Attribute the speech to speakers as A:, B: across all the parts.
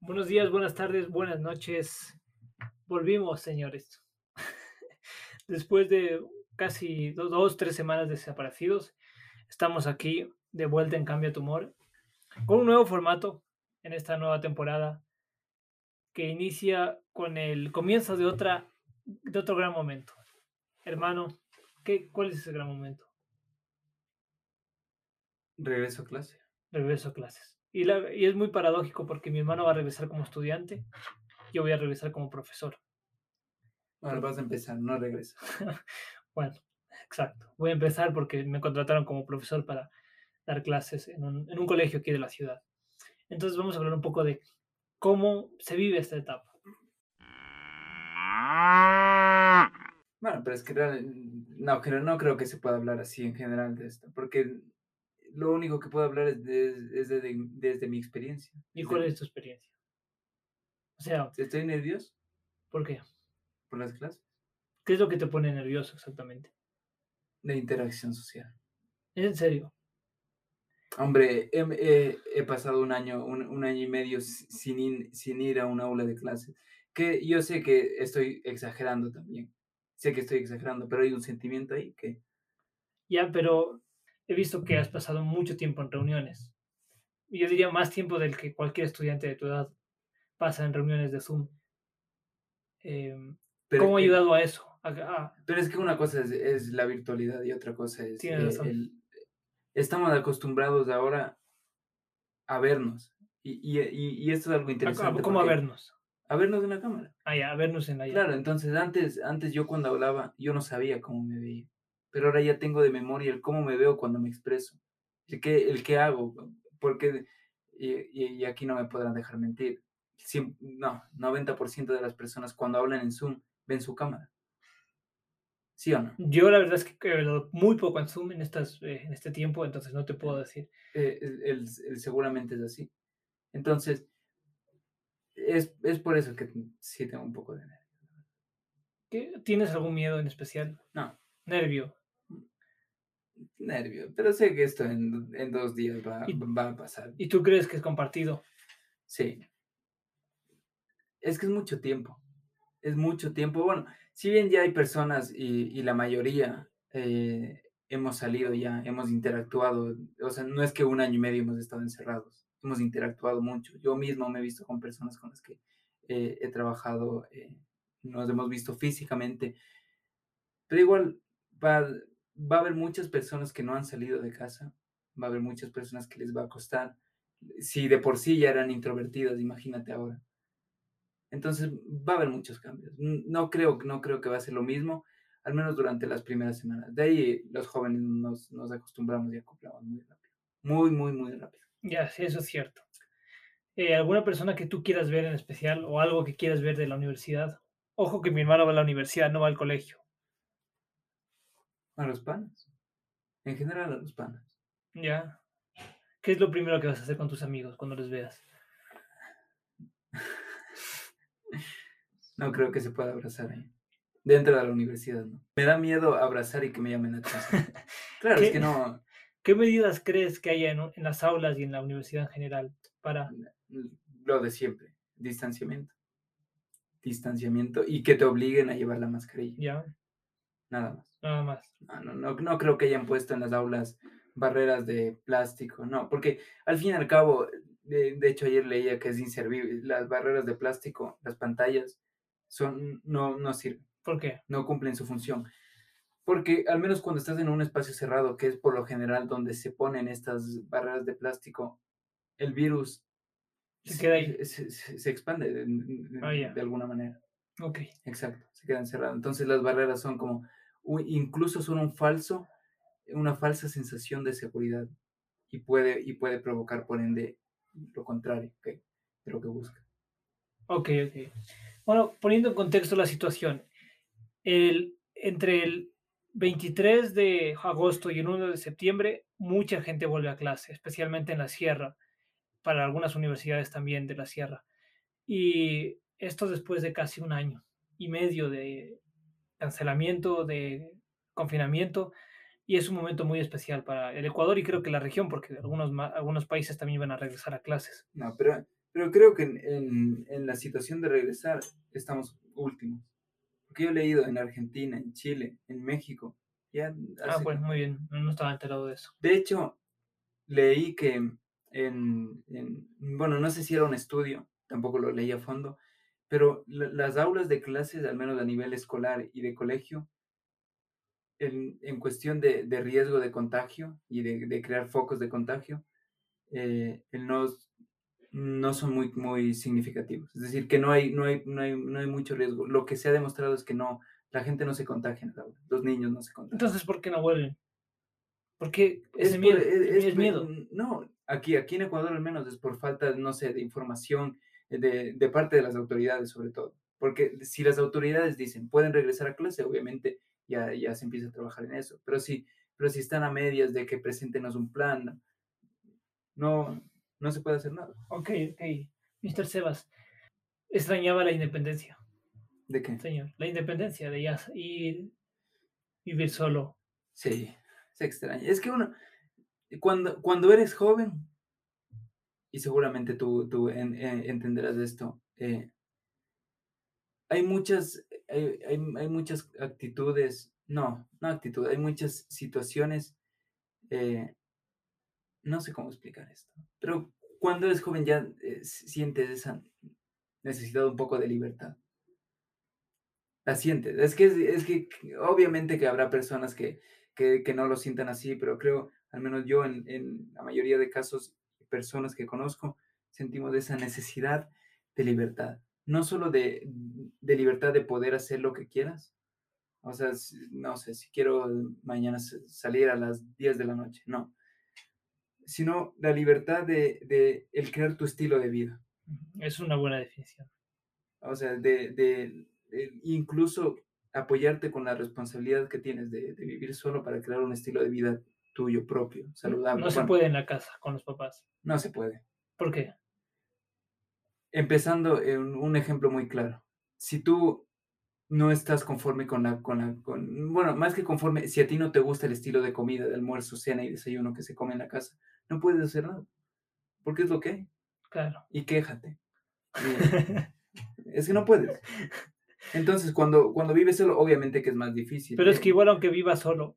A: Buenos días, buenas tardes, buenas noches. Volvimos, señores. Después de casi do- dos, tres semanas desaparecidos, estamos aquí de vuelta en Cambio tu Humor con un nuevo formato en esta nueva temporada que inicia con el comienzo de otra de otro gran momento. Hermano, ¿qué, ¿cuál es ese gran momento?
B: Regreso a clase.
A: Regreso a clases. Y, la- y es muy paradójico porque mi hermano va a regresar como estudiante, yo voy a regresar como profesor.
B: Ahora vas a empezar, no regresa.
A: Bueno, exacto. Voy a empezar porque me contrataron como profesor para dar clases en un, en un colegio aquí de la ciudad. Entonces vamos a hablar un poco de cómo se vive esta etapa.
B: Bueno, pero es que no, creo- no creo que se pueda hablar así en general de esto, porque lo único que puedo hablar es, de- es de- de- desde mi experiencia.
A: ¿Y cuál es tu experiencia? O sea,
B: Estoy nervioso
A: ¿por qué?
B: por las clases
A: ¿Qué es lo que te pone nervioso exactamente?
B: de interacción social.
A: ¿Es en serio?
B: Hombre, he, he- he pasado un año, un, un año y medio si- sin, in- sin ir a un aula de clases, que yo sé que estoy exagerando también, sé que estoy exagerando, pero hay un sentimiento ahí que
A: Ya, pero he visto que has pasado mucho tiempo en reuniones. Yo diría más tiempo del que cualquier estudiante de tu edad pasa en reuniones de Zoom.
B: Pero
A: ¿Cómo ha ayudado a eso? A- a-
B: Pero es que una cosa es, es la virtualidad y otra cosa es... Eh, el- estamos acostumbrados ahora a vernos. Y, y- y- y esto es algo interesante.
A: ¿Cómo a vernos?
B: A vernos en la cámara.
A: Ah, ya, a vernos en la
B: Claro, entonces antes, antes yo cuando hablaba, yo no sabía cómo me veía. Pero ahora ya tengo de memoria el cómo me veo cuando me expreso. El qué, el qué hago. Porque, y, aquí no me podrán dejar mentir. Cien- no, 90% de las personas cuando hablan en Zoom ven su cámara. ¿Sí o no?
A: Yo la verdad es que he hablado muy poco en Zoom en, estas, eh, en este tiempo, entonces no te puedo decir.
B: eh, él- él seguramente es así. Entonces, es, es por eso que sí tengo un poco de nervio.
A: ¿Qué- ¿Tienes algún miedo en especial?
B: No,
A: Nervio.
B: Nervio, pero sé que esto en, en dos días va, va a pasar.
A: ¿Y tú crees que es compartido?
B: Sí. Es que es mucho tiempo. Es mucho tiempo. Bueno, si bien ya hay personas y, y la mayoría eh, hemos salido ya, hemos interactuado, o sea, no es que un año y medio hemos estado encerrados, hemos interactuado mucho. Yo mismo me he visto con personas con las que eh, he trabajado, eh, nos hemos visto físicamente, pero igual va, va a haber muchas personas que no han salido de casa, va a haber muchas personas que les va a costar. Si de por sí ya eran introvertidas, imagínate ahora. Entonces va a haber muchos cambios. No creo, no creo que va a ser lo mismo, al menos durante las primeras semanas. De ahí los jóvenes nos, nos acostumbramos y acoplamos muy rápido. Muy, muy, muy rápido.
A: Ya, sí, eso es cierto. Eh, ¿Alguna persona que tú quieras ver en especial o algo que quieras ver de la universidad? Ojo que mi hermano va a la universidad, no va al colegio.
B: A los panas. En general a los panas.
A: Ya. ¿Qué es lo primero que vas a hacer con tus amigos cuando les veas?
B: No creo que se pueda abrazar ahí. Dentro de la universidad, ¿no? Me da miedo abrazar y que me llamen la atención. Claro, es que no,
A: ¿Qué medidas crees que haya en, en las aulas y en la universidad en general para...
B: lo de siempre, distanciamiento. Distanciamiento y que te obliguen a llevar la mascarilla,
A: Ya,
B: nada más.
A: nada más.
B: No, no, no, no creo que hayan puesto en las aulas barreras de plástico, no, porque al fin y al cabo, de, de hecho ayer leía que es inservible, las barreras de plástico, las pantallas, son, no, no sirven,
A: ¿Por qué?
B: no cumplen su función. Porque al menos cuando estás en un espacio cerrado, que es por lo general donde se ponen estas barreras de plástico, el virus
A: Se queda ahí.
B: se, se- se expande de, de-
A: Ah,
B: de alguna manera.
A: Ok.
B: Exacto, se queda encerrado. Entonces las barreras son como, incluso son un falso, una falsa sensación de seguridad y puede, y puede provocar por ende lo contrario ¿ok? de lo que busca.
A: Ok, ok. Bueno, poniendo en contexto la situación, el, entre el 23 de agosto y el 1 de septiembre, mucha gente vuelve a clase, especialmente en la sierra, para algunas universidades también de la sierra. Y esto después de casi un año y medio de cancelamiento, de confinamiento, y es un momento muy especial para el Ecuador y creo que la región, porque algunos, algunos países también van a regresar a clases.
B: No, pero Pero creo que en, en, en la situación de regresar estamos últimos. Porque yo he leído en Argentina, en Chile, en México. Ya
A: Ah, pues muy bien, no estaba enterado de eso.
B: De hecho, leí que en, en- bueno, no sé si era un estudio, tampoco lo leí a fondo, pero la- las aulas de clases, al menos a nivel escolar y de colegio, en, en cuestión de, de riesgo de contagio y de, de crear focos de contagio, eh, no, no son muy, muy significativos. Es decir, que no hay, no, hay, no, hay, no hay mucho riesgo. Lo que se ha demostrado es que no, la gente no se contagia en el aula, los niños no se contagian.
A: Entonces, ¿por qué no vuelven? Porque
B: por-
A: miedo,
B: es-
A: es,
B: es
A: miedo.
B: No, aquí, aquí en Ecuador al menos es por falta, no sé, de información de, de parte de las autoridades sobre todo. Porque si las autoridades dicen pueden regresar a clase, obviamente ya, ya se empieza a trabajar en eso. Pero si, pero si están a medias de que preséntenos un plan, no, no se puede hacer nada.
A: Ok, ok. Mr. Sebas, extrañaba la independencia,
B: ¿De qué?
A: señor. La independencia de ya ir, vivir solo.
B: Sí, se extraña. Es que uno, cuando, cuando eres joven, y seguramente tú, tú en- entenderás esto, eh, hay muchas, hay, hay, hay muchas actitudes, no, no actitudes, hay muchas situaciones, eh, no sé cómo explicar esto, pero cuando eres joven ya eh, sientes esa necesidad un poco de libertad. La sientes. Es que, es que obviamente que habrá personas que, que, que no lo sientan así, pero creo, al menos yo en, en la mayoría de casos, personas que conozco, sentimos esa necesidad de libertad. No solo de, de libertad de poder hacer lo que quieras. O sea, no sé, si quiero mañana salir a las 10 de la noche, no. Sino la libertad de, de el crear tu estilo de vida.
A: Es una buena definición.
B: O sea, de, de- de incluso apoyarte con la responsabilidad que tienes de vivir solo para crear un estilo de vida tuyo propio, saludable.
A: No se puede en la casa con los papás.
B: No se puede.
A: ¿Por qué?
B: Empezando en un ejemplo muy claro. Si tú no estás conforme con la, con la, con, bueno, más que conforme, si a ti no te gusta el estilo de comida, de almuerzo, cena y desayuno que se come en la casa, no puedes hacer nada. Porque es lo que hay.
A: Claro.
B: Y quéjate. Y- es que no puedes. Entonces, cuando, cuando vives solo, obviamente que es más difícil.
A: Pero es
B: eh,
A: que igual aunque vivas solo,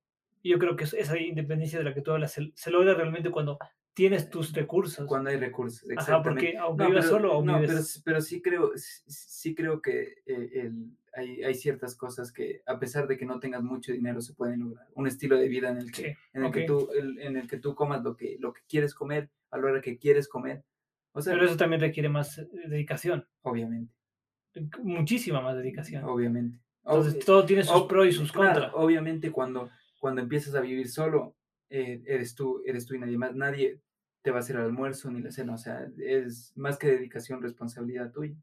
A: yo creo que es- esa independencia de la que tú hablas se, se logra realmente cuando tienes tus recursos.
B: Cuando hay recursos,
A: Ajá,
B: exactamente.
A: porque aunque
B: No,
A: vivas
B: pero,
A: solo o
B: no,
A: vives...
B: pero, pero sí creo, sí, creo que eh, el- hay, hay ciertas cosas que, a pesar de que no tengas mucho dinero, se pueden lograr. Un estilo de vida en el que,
A: Sí,
B: en el que
A: ok.
B: tú, el- en el que tú comas lo que, lo que quieres comer, a la hora que quieres comer. O sea,
A: Pero eso también requiere más eh, dedicación,
B: obviamente,
A: muchísima más dedicación.
B: obviamente.
A: Entonces
B: Ob-
A: todo tiene sus pros y sus
B: claro,
A: contras.
B: obviamente cuando, cuando empiezas a vivir solo, eh, eres tú, eres tú y nadie más. Nadie te va a hacer el almuerzo ni la cena. O sea, es más que dedicación, responsabilidad tuya.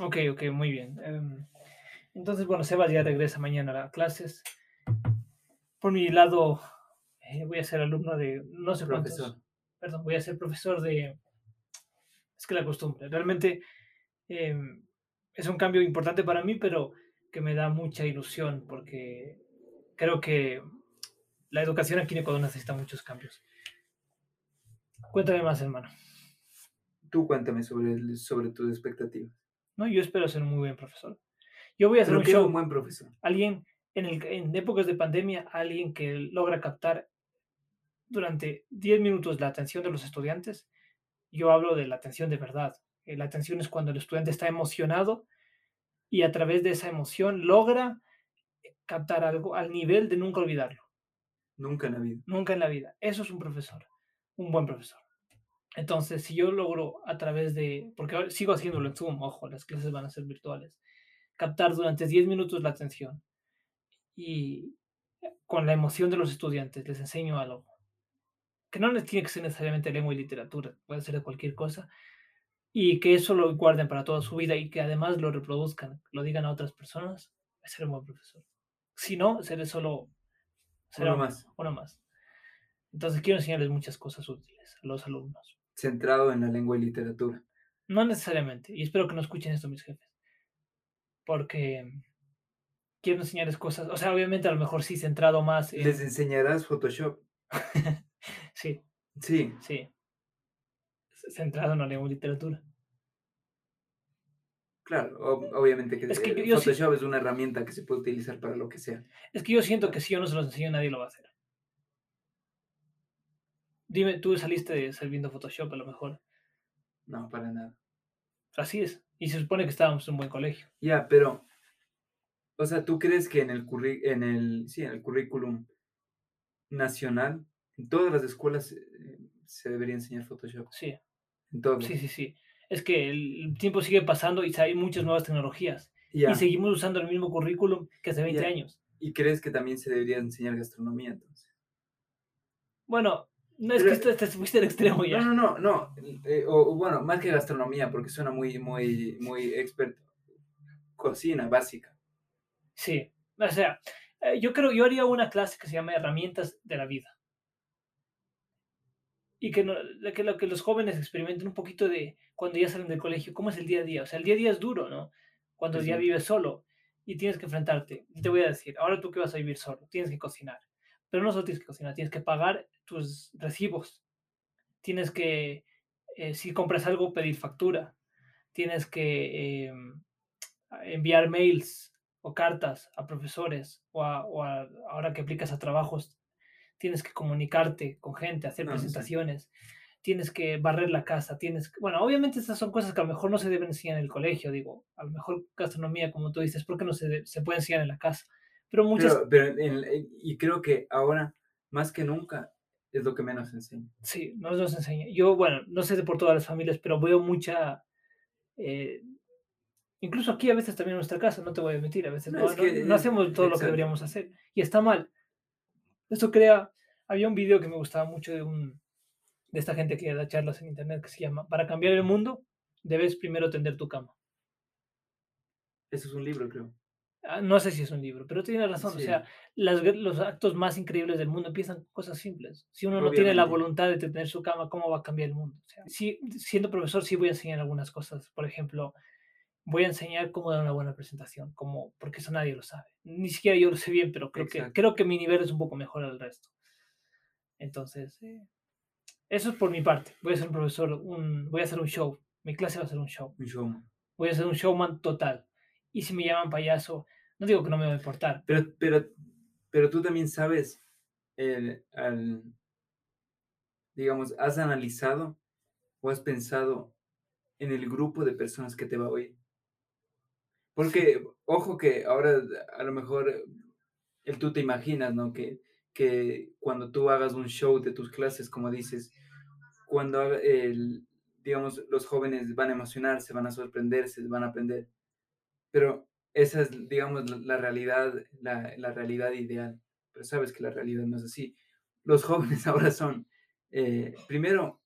A: Ok, ok, muy bien. Em, entonces, bueno, Sebas ya regresa mañana a clases. Por mi lado, eh, voy a ser alumno de no sé cuántos.
B: Profesor.
A: Perdón, voy a ser profesor de. Es que la costumbre. Realmente em, es un cambio importante para mí, pero que me da mucha ilusión porque creo que la educación aquí en Ecuador necesita muchos cambios. Cuéntame más, hermano.
B: Tú cuéntame sobre, sobre tus expectativas.
A: No, yo espero ser un muy buen profesor. Yo voy a
B: Pero
A: un show.
B: un buen profesor.
A: alguien en, el, en épocas de pandemia, alguien que logra captar durante 10 minutos la atención de los estudiantes. Yo hablo de la atención de verdad. Eh, La atención es cuando el estudiante está emocionado y a través de esa emoción logra captar algo al nivel de nunca olvidarlo,
B: Nunca en la vida.
A: nunca en la vida. Eso es un profesor, un buen profesor. Entonces, si yo logro a través de, porque ahora sigo haciéndolo en Zoom, ojo, las clases van a ser virtuales, captar durante 10 minutos la atención y con la emoción de los estudiantes les enseño algo, que no les tiene que ser necesariamente lengua y literatura, puede ser de cualquier cosa, y que eso lo guarden para toda su vida y que además lo reproduzcan, lo digan a otras personas, es ser un buen profesor. Si no, seré solo será
B: Uno
A: un-
B: más.
A: uno más. Entonces quiero enseñarles muchas cosas útiles a los alumnos.
B: Centrado en la lengua y literatura.
A: No necesariamente, y espero que no escuchen esto mis jefes, porque quiero enseñarles cosas, o sea, obviamente a lo mejor sí centrado más en...
B: Les enseñarás Photoshop.
A: Sí,
B: Sí.
A: sí. centrado en la lengua y literatura.
B: Claro, ob- obviamente que,
A: Es que
B: eh,
A: yo- sí-
B: Photoshop es una herramienta que se puede utilizar para lo que sea.
A: Es que yo siento que si yo no se los enseño, nadie lo va a hacer. Dime, tú saliste de estar viendo Photoshop a lo mejor.
B: No, para nada.
A: Así es. Y se supone que estábamos en un buen colegio.
B: Ya, pero, o sea, ¿tú crees que en el, curri- en el, sí, en el currículum nacional, en todas las escuelas eh, se debería enseñar Photoshop?
A: Sí,
B: En
A: sí, sí, sí. Es que el tiempo sigue pasando y hay muchas nuevas tecnologías. Y seguimos usando el mismo currículum que hace 20
B: Ya.
A: años.
B: ¿Y crees que también se debería enseñar gastronomía entonces?
A: Bueno, no es
B: Pero-
A: que esto te fuiste al extremo ya.
B: No, no, no, no. eh, o, o bueno, más que gastronomía, porque suena muy, muy, muy experto. Cocina básica.
A: Sí, o sea, eh, yo creo, yo haría una clase que se llama Herramientas de la Vida. Y que, no- que, lo que los jóvenes experimenten un poquito de cuando ya salen del colegio, cómo es el día a día. O sea, el día a día es duro, ¿no? Cuando ya vives solo y tienes que enfrentarte. Y te voy a decir, ahora tú que vas a vivir solo, tienes que cocinar. Pero no solo tienes que cocinar, tienes que pagar tus recibos. Tienes que, eh, si compras algo, pedir factura. Tienes que em, enviar mails o cartas a profesores o, a- o a- ahora que aplicas a trabajos, tienes que comunicarte con gente, hacer
B: No, sí.
A: presentaciones, tienes que barrer la casa, tienes que, bueno, obviamente estas son cosas que a lo mejor no se deben enseñar en el colegio, digo, a lo mejor gastronomía, como tú dices, ¿por qué no se, de- se puede enseñar en la casa? Pero muchas,
B: Pero, pero en- en- y creo que ahora, más que nunca, es lo que menos se enseña.
A: sí, no nos enseña. Yo, bueno, no sé de por todas las familias, pero veo mucha... eh, Incluso aquí a veces también en nuestra casa, no te voy a mentir, a veces
B: No,
A: no, no-
B: que
A: no
B: es-
A: hacemos todo lo que
B: exacto.
A: deberíamos hacer y está mal. Esto crea, había un video que me gustaba mucho de un de esta gente que da charlas en internet que se llama Para cambiar el mundo debes primero tender tu cama.
B: Eso es un libro, creo.
A: Ah, No sé si es un libro, pero tiene razón. O
B: Sí.
A: sea, las los actos más increíbles del mundo empiezan con cosas simples. Si uno no tiene la
B: Obviamente.
A: voluntad de tener su cama, ¿cómo va a cambiar el mundo? O sea, sí, siendo profesor, sí voy a enseñar algunas cosas. Por ejemplo, voy a enseñar cómo dar una buena presentación, cómo, porque eso nadie lo sabe. Ni siquiera yo lo sé bien, pero creo que, creo que mi nivel es un poco mejor al resto. Entonces, eh, eso es por mi parte. Voy a ser un profesor, un, voy a hacer un show. Mi clase va a ser un show.
B: Un showman.
A: Voy a ser un showman total. Y si me llaman payaso, no digo que no me va a importar,
B: Pero, pero, pero tú también sabes, el, al, digamos, has analizado o has pensado en el grupo de personas que te va a oír. Porque, ojo que ahora a lo mejor eh, el tú te imaginas, ¿no? Que, que cuando tú hagas un show de tus clases, como dices, cuando el, digamos, los jóvenes van a emocionarse, van a sorprenderse, van a aprender. Pero esa es, digamos, la, la realidad, la, la realidad ideal. Pero sabes que la realidad no es así. Los jóvenes ahora son, eh, primero,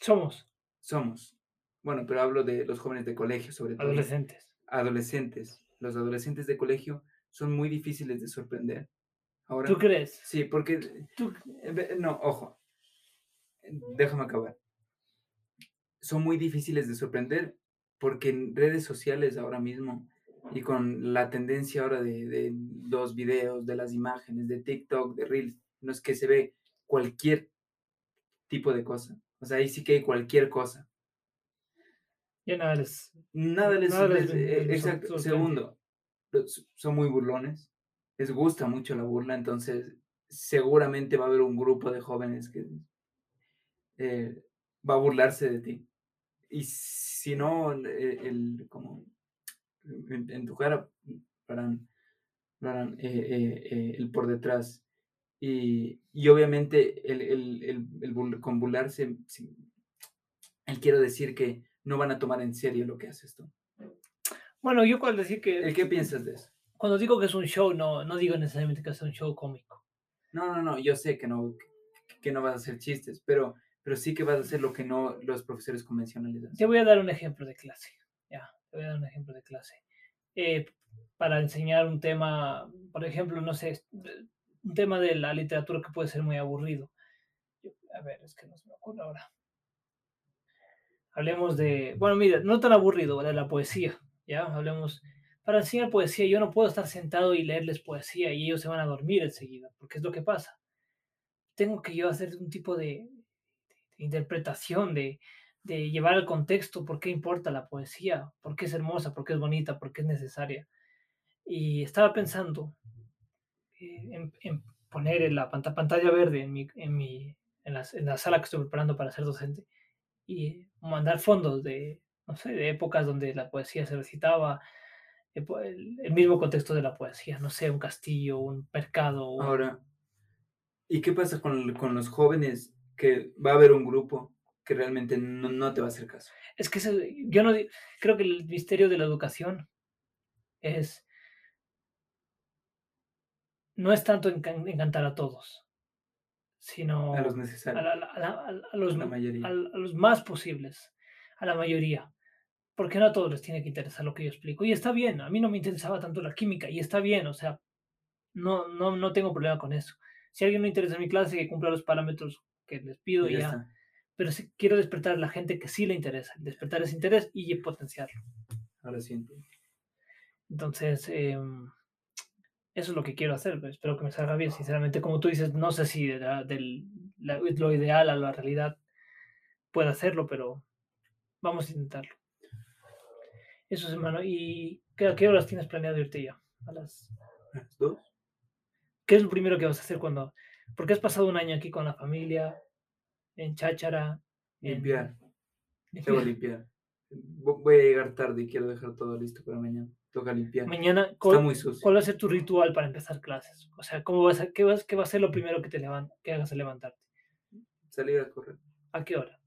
A: somos
B: somos, bueno, pero hablo de los jóvenes de colegio, sobre todo.
A: adolescentes.
B: Adolescentes. Los adolescentes de colegio son muy difíciles de sorprender. Ahora,
A: ¿Tú crees?
B: sí, porque
A: ¿Tú-
B: Eh, No, ojo. Déjame acabar. Son muy difíciles de sorprender porque en redes sociales ahora mismo y con la tendencia ahora de, de los videos, de las imágenes, de TikTok, de Reels, no es que se ve cualquier tipo de cosa. O sea, ahí sí que hay cualquier cosa.
A: Ya nada les...
B: Nada les...
A: Nada les
B: les-
A: ven-
B: eh,
A: les
B: exacto.
A: sorprende.
B: Segundo, son muy burlones. Les gusta mucho la burla, entonces seguramente va a haber un grupo de jóvenes que eh, va a burlarse de ti. Y si no, el, como en, en tu cara harán, eh, eh, eh, el por detrás. Y, y obviamente el, el, el, con burlarse, sí, él quiero decir que no van a tomar en serio lo que haces tú.
A: Bueno, yo cuando decir que...
B: ¿El qué piensas de eso?
A: Cuando digo que es un show, no, no digo necesariamente que es un show cómico.
B: No, no, no, yo sé que no, que, no vas a hacer chistes, pero, pero sí que vas a hacer lo que no los profesores convencionales hacen.
A: Te voy a dar un ejemplo de clase. Ya, te voy a dar un ejemplo de clase. Eh, para enseñar un tema, por ejemplo, no sé, un tema de la literatura que puede ser muy aburrido. Yo- a ver, es que no se me ocurre ahora. Hablemos de, bueno, mira, no tan aburrido, de la poesía, ¿ya? Hablemos, para enseñar poesía yo no puedo estar sentado y leerles poesía y ellos se van a dormir enseguida, porque es lo que pasa. Tengo que yo hacer un tipo de, interpretación, de, de llevar al contexto por qué importa la poesía, por qué es hermosa, por qué es bonita, por qué es necesaria. Y estaba pensando eh, en, poner en la pantalla verde en, mi, en, mi, en, la, en la sala que estoy preparando para ser docente y mandar fondos de, no sé, de épocas donde la poesía se recitaba, el, el, mismo contexto de la poesía, no sé, un castillo, un mercado. Un...
B: Ahora, ¿y qué pasa con, con, los jóvenes que va a haber un grupo que realmente no, no te va a hacer caso?
A: Es que se, yo no creo que el misterio de la educación es no es tanto encantar a todos, sino
B: a los necesarios,
A: a, la, a, la, a los,
B: la mayoría.
A: a, los más posibles, a la mayoría porque no a todos les tiene que interesar lo que yo explico. Y está bien, a mí no me interesaba tanto la química, y está bien, o sea, no, no, no tengo problema con eso. Si a alguien no interesa mi clase, que cumpla los parámetros que les pido, y ya. ya. Pero sí, quiero despertar a la gente que sí le interesa, despertar ese interés y potenciarlo.
B: Ahora sí entiendo.
A: Entonces, eh, eso es lo que quiero hacer. Espero que me salga bien. Sinceramente, como tú dices, no sé si de la, de la, lo ideal a la realidad puedo hacerlo, pero vamos a intentarlo. Eso es, hermano. ¿Y qué, a qué horas tienes planeado irte ya? A las
B: dos.
A: ¿Qué es lo primero que vas a hacer cuando.? Porque has pasado un año aquí con la familia, en Cháchara.
B: Limpiar. En... Tengo limpiar. Voy a llegar tarde y quiero dejar todo listo para mañana. Toca limpiar.
A: Mañana,
B: ¿cuál, Está muy sucio.
A: ¿cuál va a ser tu ritual para empezar clases? O sea, ¿cómo vas a, qué, vas, ¿qué va a ser lo primero que te que hagas al levantarte?
B: Salir a correr.
A: ¿A qué hora?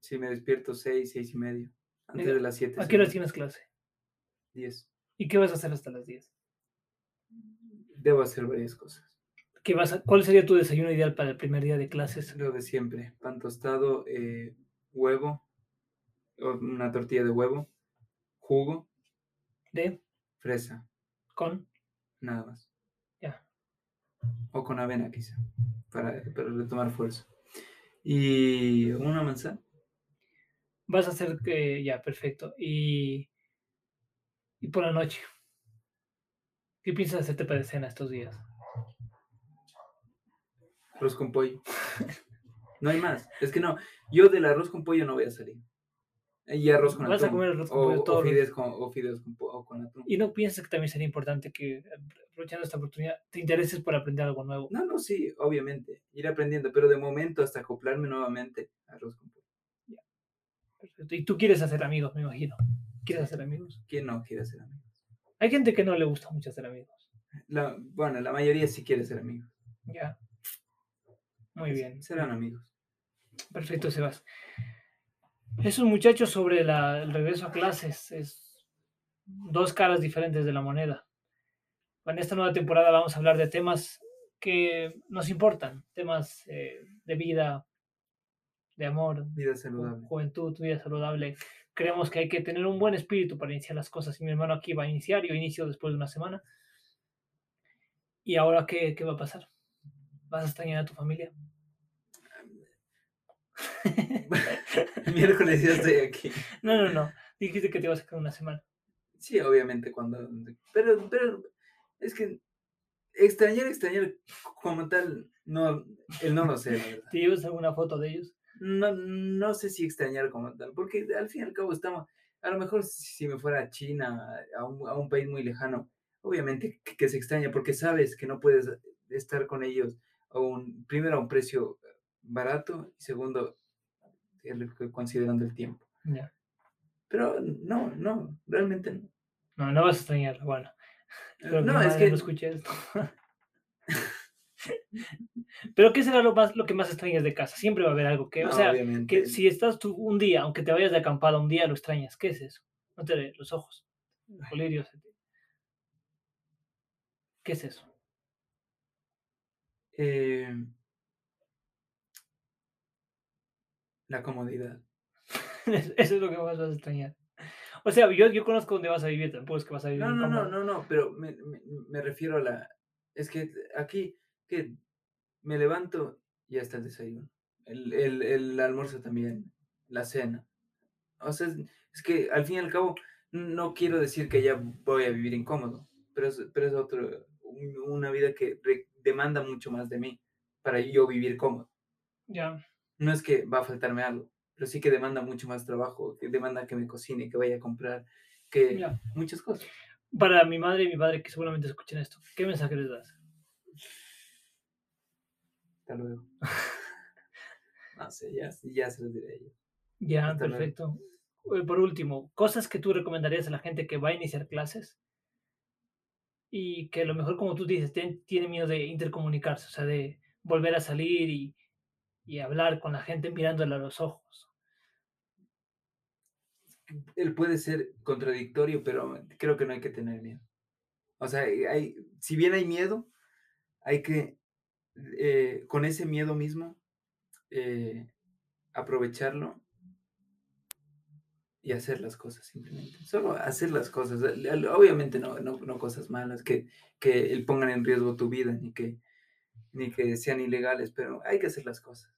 B: Si me despierto seis, seis y medio. Antes de las 7.
A: ¿A qué hora tienes clase?
B: 10.
A: ¿Y qué vas a hacer hasta las 10?
B: Debo hacer varias cosas.
A: ¿Qué vas a, ¿Cuál sería tu desayuno ideal para el primer día de clases?
B: Lo de siempre. Pan tostado, eh, huevo, una tortilla de huevo, jugo.
A: ¿De?
B: Fresa.
A: ¿Con?
B: Nada más.
A: Ya.
B: O con avena quizá, para, para retomar fuerza. Y una manzana
A: vas a hacer que ya, perfecto. Y, y por la noche, ¿qué piensas hacerte para cena estos días?
B: Arroz con pollo. no hay más. Es que no, yo del arroz con pollo no voy a salir. Y arroz con
A: Vas
B: atún.
A: a comer arroz con
B: o,
A: pollo todo.
B: o fideos con, o fideos con, o con atún.
A: Y no piensas que también sería importante que, aprovechando esta oportunidad, te intereses por aprender algo nuevo.
B: No, no, sí, obviamente. Ir aprendiendo, pero de momento hasta acoplarme nuevamente arroz con pollo.
A: Perfecto. Y tú quieres hacer amigos, me imagino. ¿Quieres hacer amigos?
B: ¿Quién no quiere hacer amigos?
A: Hay gente que no le gusta mucho hacer amigos.
B: La, bueno, la mayoría sí quiere ser amigos.
A: Ya. Muy bien.
B: Serán amigos.
A: Perfecto, Sebas. Esos muchachos sobre la, el regreso a clases es dos caras diferentes de la moneda. En esta nueva temporada vamos a hablar de temas que nos importan, temas eh, de vida, de amor,
B: vida saludable.
A: juventud, vida saludable. Creemos que hay que tener un buen espíritu para iniciar las cosas. Y mi hermano aquí va a iniciar, yo inicio después de una semana. ¿Y ahora qué, qué va a pasar? ¿Vas a extrañar a tu familia?
B: Miércoles ya estoy aquí.
A: No, no, no. Dijiste que te ibas a quedar una semana.
B: Sí, obviamente, cuando. Pero, pero es que extrañar, extrañar como tal, no, él no lo sé, la verdad.
A: ¿Te llevas alguna foto de ellos?
B: no, no sé si extrañar como tal, porque al fin y al cabo estamos, a lo mejor si me fuera a China, a un, a un país muy lejano, obviamente que, que, se extraña, porque sabes que no puedes estar con ellos, a un, primero a un precio barato y segundo, considerando el tiempo.
A: Yeah.
B: Pero no, no, realmente no.
A: No, no vas a extrañar, bueno.
B: no, es que...
A: No escuché esto. Pero ¿qué será lo, más, lo que más extrañas de casa? Siempre va a haber algo que,
B: no,
A: o sea,
B: obviamente.
A: que si estás tú un día, aunque te vayas de acampada un día, lo extrañas. ¿Qué es eso? No te ve los ojos, los colirios. ¿Qué es eso?
B: Eh, la comodidad.
A: eso es lo que más vas a extrañar. O sea, yo, yo conozco dónde vas a vivir, tampoco es que vas a vivir.
B: No, no, no, no, no, pero me, me, me refiero a la... Es que aquí que me levanto y hasta el desayuno. El, el, el, almuerzo también, la cena. O sea, es, es, que al fin y al cabo no quiero decir que ya voy a vivir incómodo, pero es, pero es otro, una vida que re, demanda mucho más de mí para yo vivir cómodo.
A: Ya.
B: No es que va a faltarme algo, pero sí que demanda mucho más trabajo, que demanda que me cocine, que vaya a comprar, que
A: Ya.
B: muchas cosas.
A: Para mi madre y mi padre que seguramente escuchen esto, ¿qué mensaje les das?
B: Hasta luego. no sé, ya, ya se los diré yo.
A: Ya,
B: Hasta luego.
A: perfecto. Por último, cosas que tú recomendarías a la gente que va a iniciar clases y que a lo mejor, como tú dices, tiene miedo de intercomunicarse, o sea, de volver a salir y, y hablar con la gente mirándole a los ojos.
B: Él puede ser contradictorio, pero creo que no hay que tener miedo. O sea, hay, si bien hay miedo, hay que, eh, con ese miedo mismo, eh, aprovecharlo y hacer las cosas simplemente. Solo hacer las cosas. eh, Obviamente no, no, cosas malas que, que pongan en riesgo tu vida, ni que, ni que sean ilegales, pero hay que hacer las cosas.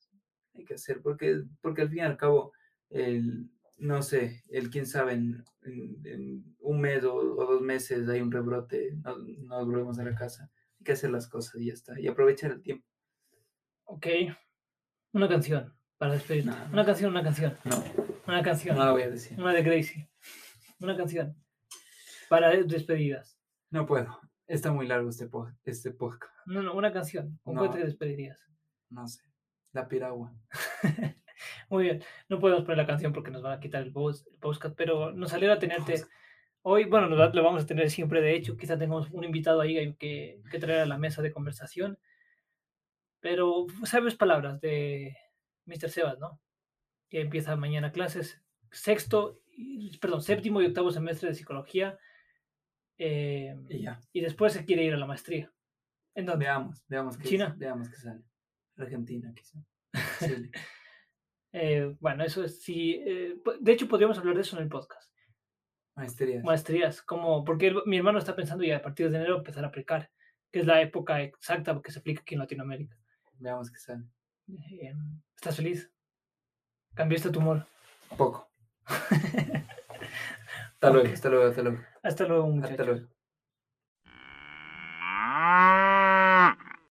B: Hay que hacer, porque, porque al fin y al cabo, el, no sé, el quién sabe, en, en- en un mes o, o dos meses hay un rebrote, no- nos volvemos a la casa. Hay que hacer las cosas y ya está. Y aprovechar el tiempo.
A: Ok, una canción para despedirte.
B: No.
A: Una canción, una canción,
B: No,
A: una canción.
B: no lo voy a decir.
A: Una de Gracie. Una canción para de- despedidas.
B: No puedo. Está muy largo este, po- este podcast.
A: No, no, una canción. ¿Con
B: No.
A: cuál te despedirías?
B: No sé. La piragua.
A: Muy bien. No podemos poner la canción porque nos van a quitar el, post, el podcast, pero nos alegra tenerte hoy. Bueno, nos va- lo vamos a tener siempre, de hecho. Quizá tengamos un invitado ahí que, que traer a la mesa de conversación. Pero sabes palabras de Mr. Sebas, ¿no? Que empieza mañana clases. Sexto, perdón, séptimo y octavo semestre de psicología. eh,
B: Y ya.
A: y después se quiere ir a la maestría. ¿En dónde?
B: Veamos, veamos qué
A: China.
B: Veamos qué sale. Argentina, quizá. Chile.
A: Eh, bueno, eso es, sí. eh, de hecho, podríamos hablar de eso en el podcast.
B: Maestrías.
A: Maestrías, como, porque el- mi hermano está pensando ya a partir de enero empezar a aplicar, que es la época exacta que se aplica aquí en Latinoamérica.
B: Veamos qué sale.
A: Eh, ¿Estás feliz? ¿Cambiaste tu humor?
B: Poco. Hasta luego, hasta luego, hasta luego.
A: Hasta luego,
B: Hasta
A: muchachos.
B: luego.